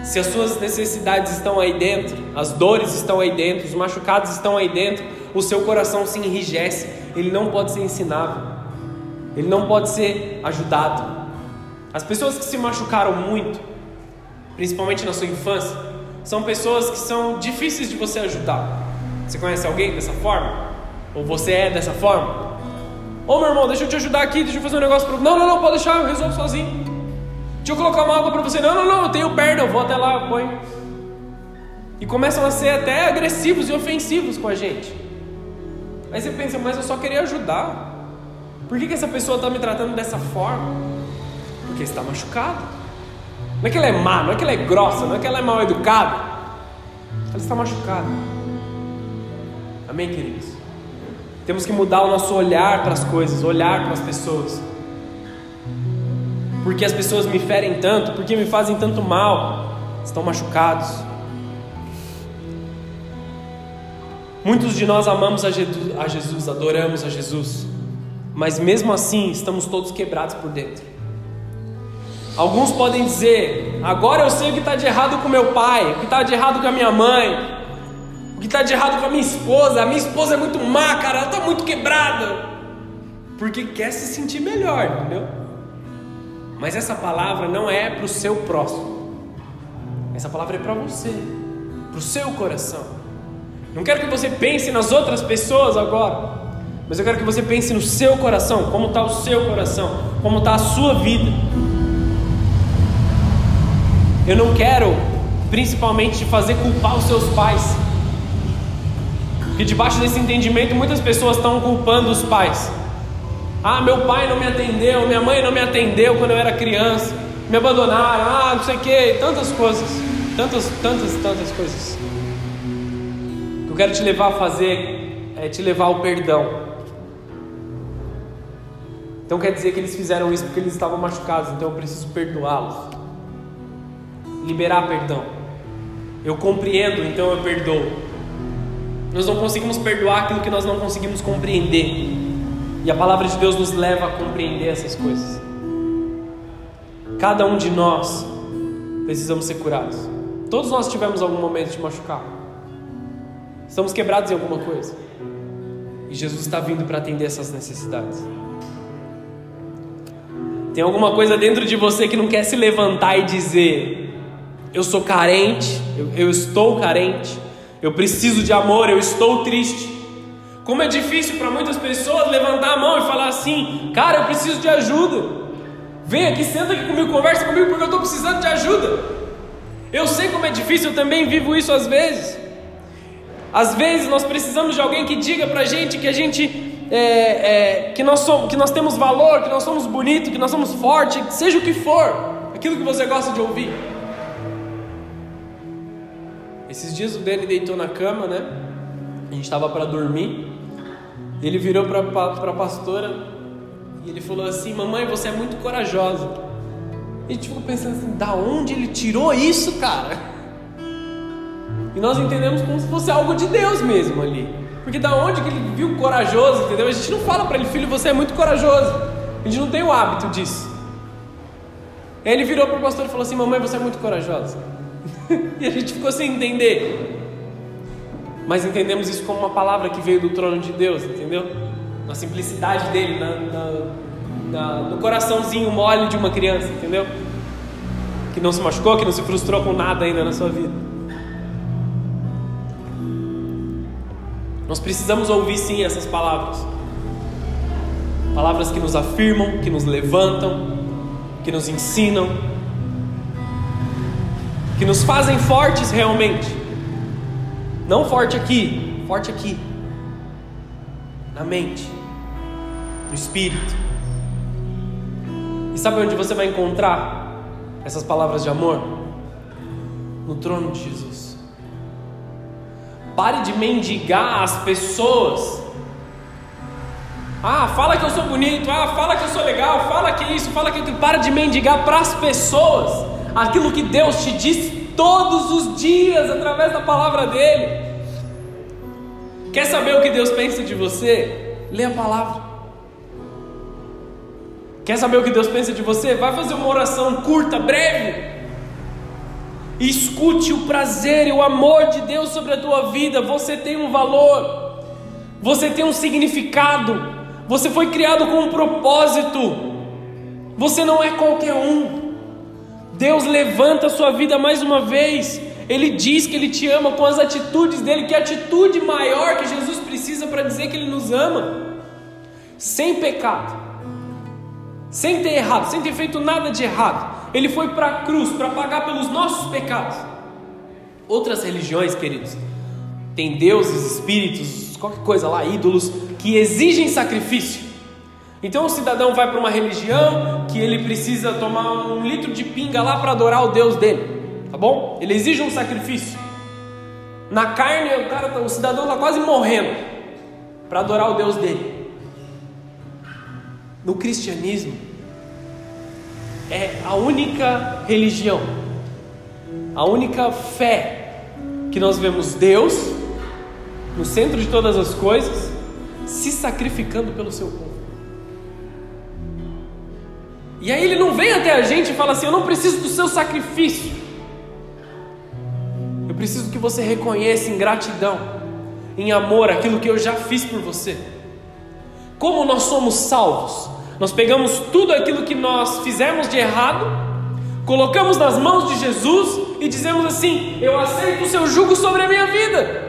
se as suas necessidades estão aí dentro, as dores estão aí dentro, os machucados estão aí dentro, o seu coração se enrijece, ele não pode ser ensinável, ele não pode ser ajudado. As pessoas que se machucaram muito, principalmente na sua infância, são pessoas que são difíceis de você ajudar. Você conhece alguém dessa forma? Ou você é dessa forma? Ô meu irmão, deixa eu te ajudar aqui, deixa eu fazer um negócio para. Não, não, não, pode deixar, eu resolvo sozinho. Deixa eu colocar uma água para você. Não, não, não, eu tenho perna, eu vou até lá, eu ponho. E começam a ser até agressivos e ofensivos com a gente. Aí você pensa, mas eu só queria ajudar. Por que, que essa pessoa está me tratando dessa forma? Porque está machucado. Não é que ela é má, não é que ela é grossa, não é que ela é mal educada. Ela está machucada. Amém, queridos? Temos que mudar o nosso olhar para as coisas, olhar para as pessoas porque as pessoas me ferem tanto, porque me fazem tanto mal, estão machucados. Muitos de nós amamos a Jesus, adoramos a Jesus, mas mesmo assim estamos todos quebrados por dentro. Alguns podem dizer: agora eu sei o que está de errado com meu pai, o que está de errado com a minha mãe. O que está de errado com a minha esposa? A minha esposa é muito má, cara, ela está muito quebrada. Porque quer se sentir melhor, entendeu? Mas essa palavra não é para o seu próximo. Essa palavra é para você, para o seu coração. Não quero que você pense nas outras pessoas agora, mas eu quero que você pense no seu coração, como está o seu coração, como está a sua vida. Eu não quero, principalmente, te fazer culpar os seus pais. Porque debaixo desse entendimento, muitas pessoas estão culpando os pais. Ah, meu pai não me atendeu, minha mãe não me atendeu quando eu era criança, me abandonaram, ah, não sei o que, tantas coisas, tantas, tantas, tantas coisas. O que eu quero te levar a fazer é te levar ao perdão. Então quer dizer que eles fizeram isso porque eles estavam machucados, então eu preciso perdoá-los. Liberar perdão. Eu compreendo, então eu perdoo. Nós não conseguimos perdoar aquilo que nós não conseguimos compreender. E a palavra de Deus nos leva a compreender essas coisas. Cada um de nós precisamos ser curados. Todos nós tivemos algum momento de machucar. Estamos quebrados em alguma coisa. E Jesus está vindo para atender essas necessidades. Tem alguma coisa dentro de você que não quer se levantar e dizer: Eu sou carente, eu, eu estou carente, eu preciso de amor, eu estou triste. Como é difícil para muitas pessoas levantar a mão e falar assim: Cara, eu preciso de ajuda. Vem aqui, senta aqui comigo, conversa comigo porque eu estou precisando de ajuda. Eu sei como é difícil, eu também vivo isso às vezes. Às vezes nós precisamos de alguém que diga para a gente que a gente é, é, que, nós somos, que nós temos valor, que nós somos bonitos, que nós somos fortes, seja o que for, aquilo que você gosta de ouvir. Esses dias o Danny deitou na cama, né? A gente estava para dormir. Ele virou para a pastora e ele falou assim: Mamãe, você é muito corajosa. E ficou pensando assim: da onde ele tirou isso, cara? E nós entendemos como se fosse algo de Deus mesmo ali. Porque da onde que ele viu corajoso, entendeu? A gente não fala para ele, filho, você é muito corajoso. A gente não tem o hábito disso. Aí ele virou para o pastor e falou assim: Mamãe, você é muito corajosa. e a gente ficou sem entender mas entendemos isso como uma palavra que veio do trono de Deus, entendeu? Na simplicidade dele, na, na, na, no coraçãozinho mole de uma criança, entendeu? Que não se machucou, que não se frustrou com nada ainda na sua vida. Nós precisamos ouvir sim essas palavras. Palavras que nos afirmam, que nos levantam, que nos ensinam, que nos fazem fortes realmente. Não forte aqui, forte aqui. Na mente, no espírito. E sabe onde você vai encontrar essas palavras de amor? No trono de Jesus. Pare de mendigar as pessoas. Ah, fala que eu sou bonito. Ah, fala que eu sou legal. Fala que isso, fala que para de mendigar para as pessoas aquilo que Deus te disse todos os dias através da palavra dele. Quer saber o que Deus pensa de você? Lê a palavra. Quer saber o que Deus pensa de você? Vai fazer uma oração curta, breve. E escute o prazer e o amor de Deus sobre a tua vida. Você tem um valor, você tem um significado, você foi criado com um propósito. Você não é qualquer um. Deus levanta a sua vida mais uma vez. Ele diz que Ele te ama com as atitudes dele. Que atitude maior que Jesus precisa para dizer que Ele nos ama? Sem pecado, sem ter errado, sem ter feito nada de errado. Ele foi para a cruz para pagar pelos nossos pecados. Outras religiões, queridos, tem deuses, espíritos, qualquer coisa lá, ídolos, que exigem sacrifício. Então o cidadão vai para uma religião que ele precisa tomar um litro de pinga lá para adorar o Deus dele, tá bom? Ele exige um sacrifício. Na carne, o cara, tá, o cidadão está quase morrendo para adorar o Deus dele. No cristianismo é a única religião, a única fé que nós vemos Deus no centro de todas as coisas, se sacrificando pelo seu povo. E aí ele não vem até a gente e fala assim: Eu não preciso do seu sacrifício. Eu preciso que você reconheça em gratidão, em amor, aquilo que eu já fiz por você. Como nós somos salvos? Nós pegamos tudo aquilo que nós fizemos de errado, colocamos nas mãos de Jesus e dizemos assim: Eu aceito o seu jugo sobre a minha vida.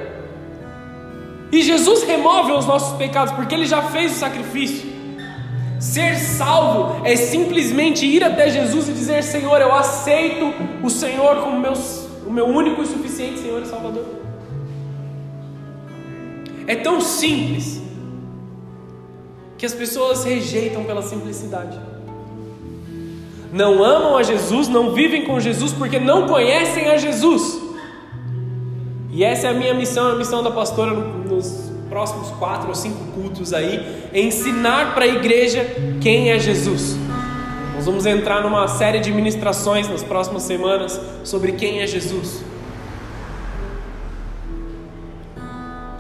E Jesus remove os nossos pecados, porque Ele já fez o sacrifício. Ser salvo é simplesmente ir até Jesus e dizer: Senhor, eu aceito o Senhor como meu, o meu único e suficiente Senhor e Salvador. É tão simples que as pessoas rejeitam pela simplicidade. Não amam a Jesus, não vivem com Jesus porque não conhecem a Jesus. E essa é a minha missão, a missão da pastora nos próximos quatro ou cinco cultos aí, ensinar para a igreja quem é Jesus. Nós vamos entrar numa série de ministrações nas próximas semanas sobre quem é Jesus.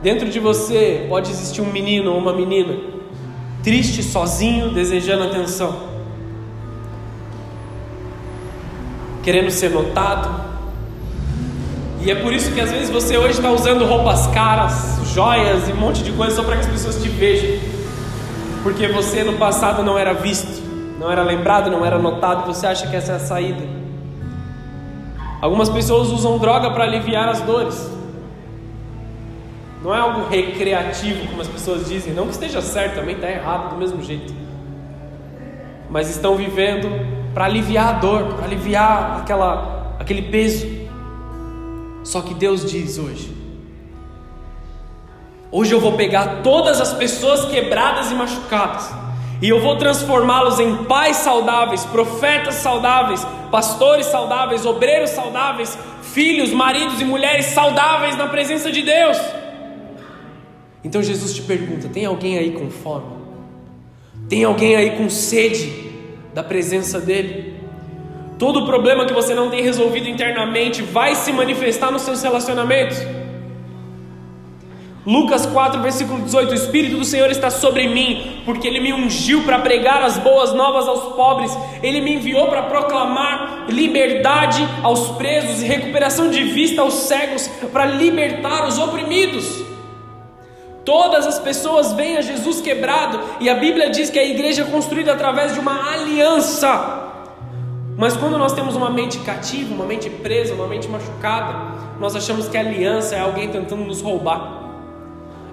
Dentro de você pode existir um menino ou uma menina triste, sozinho, desejando atenção, querendo ser notado. E é por isso que às vezes você hoje está usando roupas caras, joias e um monte de coisa só para que as pessoas te vejam, porque você no passado não era visto, não era lembrado, não era notado. Você acha que essa é a saída? Algumas pessoas usam droga para aliviar as dores. Não é algo recreativo, como as pessoas dizem. Não que esteja certo, também está errado do mesmo jeito. Mas estão vivendo para aliviar a dor, para aliviar aquela, aquele peso. Só que Deus diz hoje: Hoje eu vou pegar todas as pessoas quebradas e machucadas, e eu vou transformá-los em pais saudáveis, profetas saudáveis, pastores saudáveis, obreiros saudáveis, filhos, maridos e mulheres saudáveis na presença de Deus. Então Jesus te pergunta: tem alguém aí com fome? Tem alguém aí com sede da presença dEle? Todo problema que você não tem resolvido internamente vai se manifestar nos seus relacionamentos. Lucas 4, versículo 18: O Espírito do Senhor está sobre mim, porque Ele me ungiu para pregar as boas novas aos pobres, Ele me enviou para proclamar liberdade aos presos e recuperação de vista aos cegos, para libertar os oprimidos. Todas as pessoas veem a Jesus quebrado, e a Bíblia diz que a igreja é construída através de uma aliança. Mas quando nós temos uma mente cativa, uma mente presa, uma mente machucada, nós achamos que a aliança é alguém tentando nos roubar,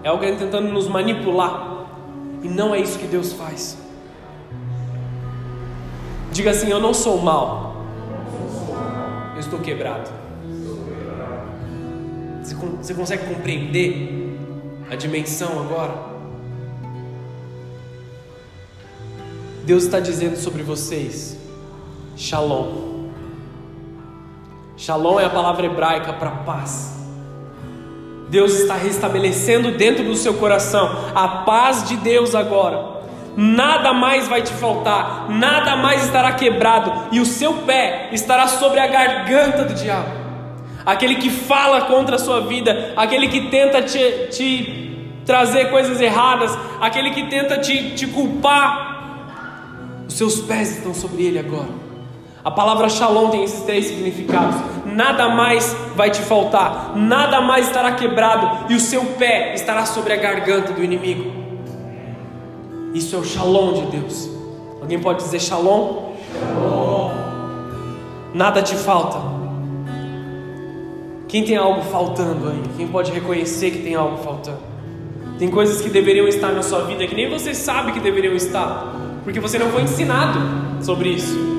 é alguém tentando nos manipular, e não é isso que Deus faz. Diga assim: Eu não sou mal, eu estou quebrado. Você consegue compreender a dimensão agora. Deus está dizendo sobre vocês: Shalom. Shalom é a palavra hebraica para paz. Deus está restabelecendo dentro do seu coração a paz de Deus agora. Nada mais vai te faltar, nada mais estará quebrado, e o seu pé estará sobre a garganta do diabo aquele que fala contra a sua vida, aquele que tenta te, te trazer coisas erradas, aquele que tenta te, te culpar. Os seus pés estão sobre ele agora. A palavra shalom tem esses três significados. Nada mais vai te faltar, nada mais estará quebrado, e o seu pé estará sobre a garganta do inimigo. Isso é o shalom de Deus. Alguém pode dizer shalom? Shalom. Nada te falta, quem tem algo faltando aí? Quem pode reconhecer que tem algo faltando? Tem coisas que deveriam estar na sua vida que nem você sabe que deveriam estar, porque você não foi ensinado sobre isso.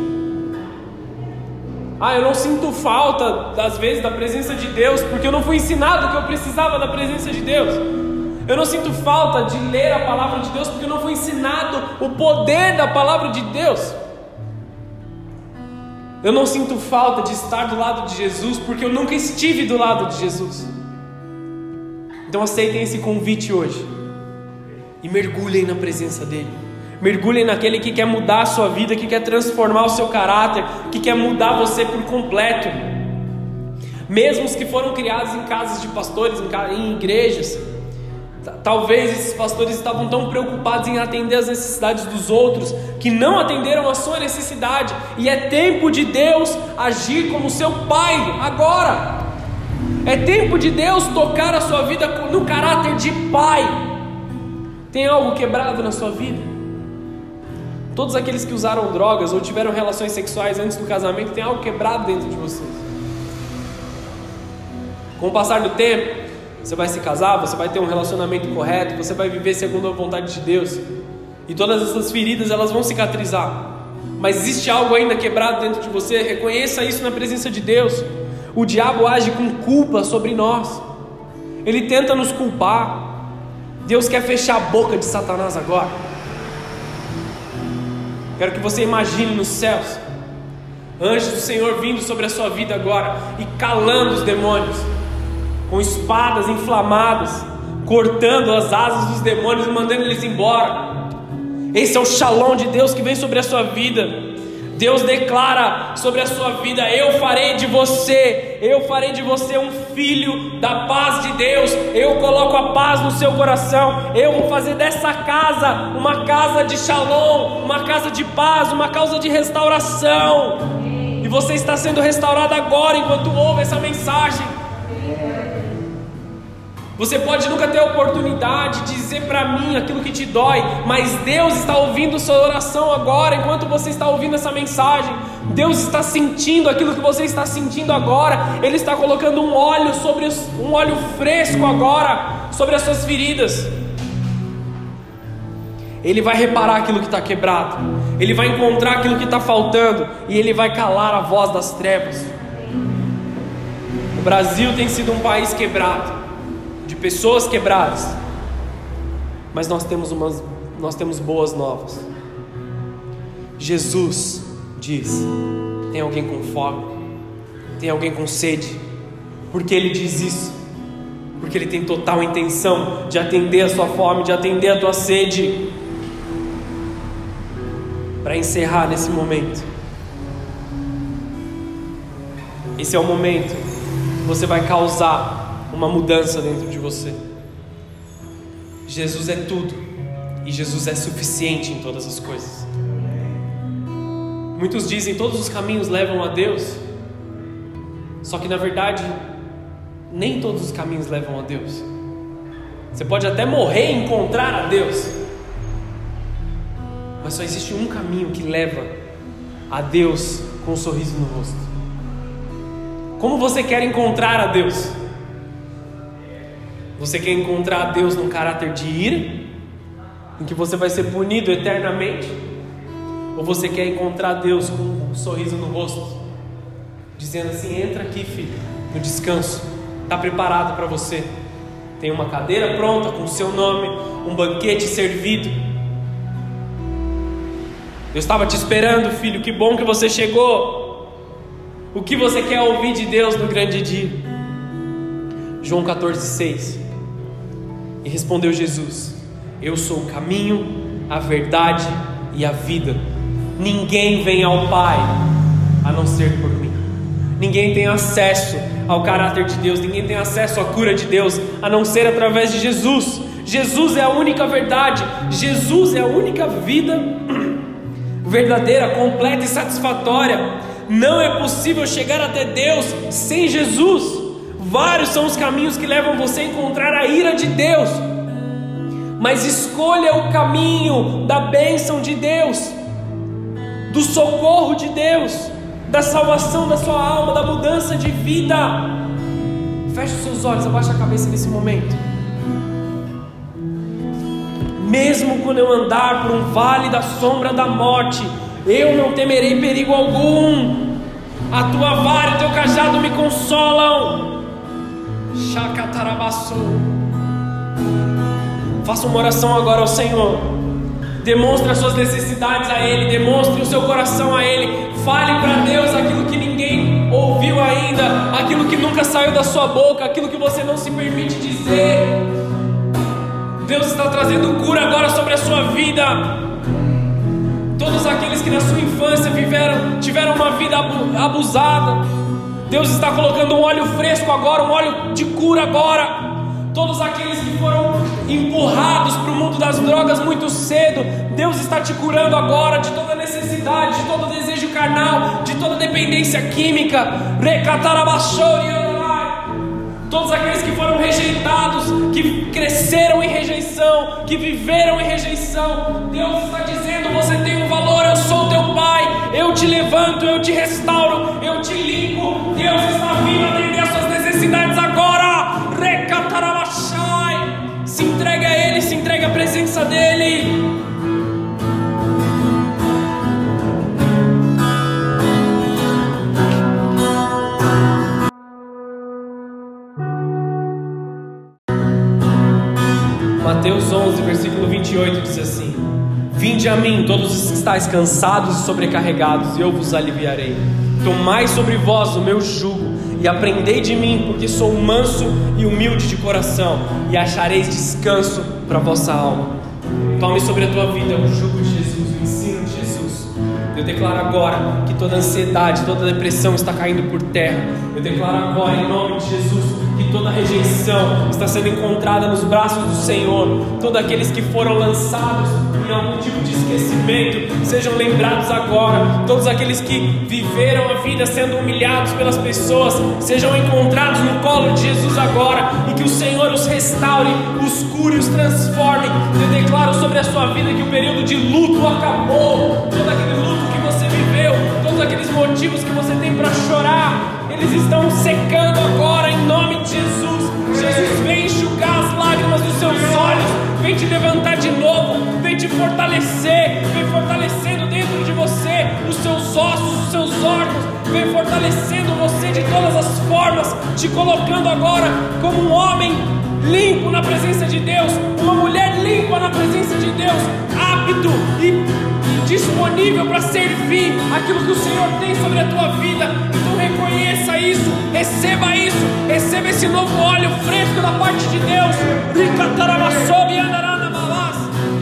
Ah, eu não sinto falta, às vezes, da presença de Deus, porque eu não fui ensinado que eu precisava da presença de Deus. Eu não sinto falta de ler a palavra de Deus, porque eu não fui ensinado o poder da palavra de Deus. Eu não sinto falta de estar do lado de Jesus porque eu nunca estive do lado de Jesus. Então aceitem esse convite hoje e mergulhem na presença dEle. Mergulhem naquele que quer mudar a sua vida, que quer transformar o seu caráter, que quer mudar você por completo. Mesmo os que foram criados em casas de pastores, em igrejas, Talvez esses pastores estavam tão preocupados em atender as necessidades dos outros que não atenderam a sua necessidade, e é tempo de Deus agir como seu Pai agora. É tempo de Deus tocar a sua vida no caráter de pai. Tem algo quebrado na sua vida? Todos aqueles que usaram drogas ou tiveram relações sexuais antes do casamento, tem algo quebrado dentro de vocês. Com o passar do tempo, você vai se casar, você vai ter um relacionamento correto, você vai viver segundo a vontade de Deus. E todas essas feridas, elas vão cicatrizar. Mas existe algo ainda quebrado dentro de você, reconheça isso na presença de Deus. O diabo age com culpa sobre nós. Ele tenta nos culpar. Deus quer fechar a boca de Satanás agora. Quero que você imagine nos céus anjos do Senhor vindo sobre a sua vida agora e calando os demônios com espadas inflamadas, cortando as asas dos demônios e mandando eles embora. Esse é o shalom de Deus que vem sobre a sua vida. Deus declara sobre a sua vida: Eu farei de você, eu farei de você um filho da paz de Deus. Eu coloco a paz no seu coração. Eu vou fazer dessa casa uma casa de shalom, uma casa de paz, uma casa de restauração. E você está sendo restaurado agora enquanto ouve essa mensagem. Você pode nunca ter a oportunidade de dizer para mim aquilo que te dói, mas Deus está ouvindo sua oração agora, enquanto você está ouvindo essa mensagem. Deus está sentindo aquilo que você está sentindo agora. Ele está colocando um óleo sobre os, um óleo fresco agora sobre as suas feridas. Ele vai reparar aquilo que está quebrado. Ele vai encontrar aquilo que está faltando e ele vai calar a voz das trevas. O Brasil tem sido um país quebrado de pessoas quebradas. Mas nós temos umas nós temos boas novas. Jesus diz: tem alguém com fome, tem alguém com sede. Porque ele diz isso? Porque ele tem total intenção de atender a sua fome, de atender a tua sede. Para encerrar nesse momento, esse é o momento que você vai causar uma mudança dentro de você. Jesus é tudo e Jesus é suficiente em todas as coisas. Muitos dizem todos os caminhos levam a Deus, só que na verdade nem todos os caminhos levam a Deus. Você pode até morrer e encontrar a Deus, mas só existe um caminho que leva a Deus com um sorriso no rosto. Como você quer encontrar a Deus? Você quer encontrar Deus num caráter de ira, em que você vai ser punido eternamente? Ou você quer encontrar Deus com um sorriso no rosto, dizendo assim: entra aqui, filho, no descanso, está preparado para você. Tem uma cadeira pronta com o seu nome, um banquete servido. Eu estava te esperando, filho, que bom que você chegou. O que você quer ouvir de Deus no grande dia? João 14,6 e respondeu Jesus: Eu sou o caminho, a verdade e a vida. Ninguém vem ao Pai a não ser por mim. Ninguém tem acesso ao caráter de Deus, ninguém tem acesso à cura de Deus a não ser através de Jesus. Jesus é a única verdade, Jesus é a única vida verdadeira, completa e satisfatória. Não é possível chegar até Deus sem Jesus. Vários são os caminhos que levam você a encontrar a ira de Deus. Mas escolha o caminho da bênção de Deus, do socorro de Deus, da salvação da sua alma, da mudança de vida. Feche os seus olhos, abaixa a cabeça nesse momento. Mesmo quando eu andar por um vale da sombra da morte, eu não temerei perigo algum. A tua vara e teu cajado me consolam. Faça uma oração agora ao Senhor. Demonstre as suas necessidades a Ele, demonstre o seu coração a Ele. Fale para Deus aquilo que ninguém ouviu ainda, aquilo que nunca saiu da sua boca, aquilo que você não se permite dizer. Deus está trazendo cura agora sobre a sua vida. Todos aqueles que na sua infância viveram, tiveram uma vida abusada, Deus está colocando um óleo fresco agora, um óleo de cura agora. Todos aqueles que foram empurrados para o mundo das drogas muito cedo, Deus está te curando agora de toda necessidade, de todo desejo carnal, de toda dependência química. Todos aqueles que foram rejeitados, que cresceram em rejeição, que viveram em rejeição, Deus está dizendo: você tem um valor, eu sou teu Pai, eu te levanto, eu te restauro, eu te limpo. Deus está vindo atender as suas necessidades agora. Recatarabachai. Se entrega a Ele, se entrega à presença dEle. 28 diz assim: Vinde a mim, todos os que estáis cansados e sobrecarregados, e eu vos aliviarei. Tomai sobre vós o meu jugo e aprendei de mim, porque sou manso e humilde de coração, e achareis descanso para vossa alma. Tome sobre a tua vida o jugo de Jesus, o ensino de Jesus. Eu declaro agora que toda ansiedade, toda depressão está caindo por terra. Eu declaro agora, em nome de Jesus, que toda rejeição está sendo encontrada nos braços do Senhor. Todos aqueles que foram lançados em algum tipo de esquecimento, sejam lembrados agora. Todos aqueles que viveram a vida sendo humilhados pelas pessoas, sejam encontrados no colo de Jesus agora. E que o Senhor os restaure, os cure, os transforme. Eu declaro sobre a sua vida que o período de luto acabou. Todo aquele luto motivos que você tem para chorar, eles estão secando agora em nome de Jesus. Jesus vem enxugar as lágrimas dos seus olhos, vem te levantar de novo, vem te fortalecer, vem fortalecendo dentro de você os seus ossos, os seus órgãos, vem fortalecendo você de todas as formas, te colocando agora como um homem limpo na presença de Deus, uma mulher limpa na presença de Deus, apto e disponível para servir aquilo que o Senhor tem sobre a tua vida. Então reconheça isso, receba isso, receba esse novo óleo fresco da parte de Deus.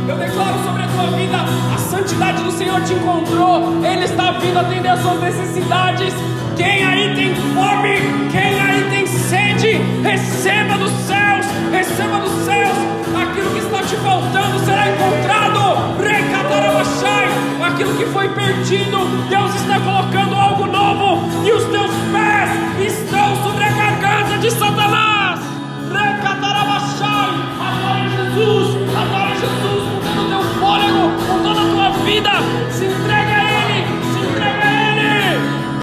Eu declaro sobre a tua vida, a santidade do Senhor te encontrou, Ele está vindo atender as suas necessidades. Quem aí tem fome, quem aí tem sede, receba dos céus, receba dos céus, aquilo que está te faltando será encontrado. Aquilo que foi perdido, Deus está colocando algo novo, e os teus pés estão sobre a garganta de Satanás. a adore Jesus, adore Jesus, com todo o teu fôlego, com toda a tua vida. Se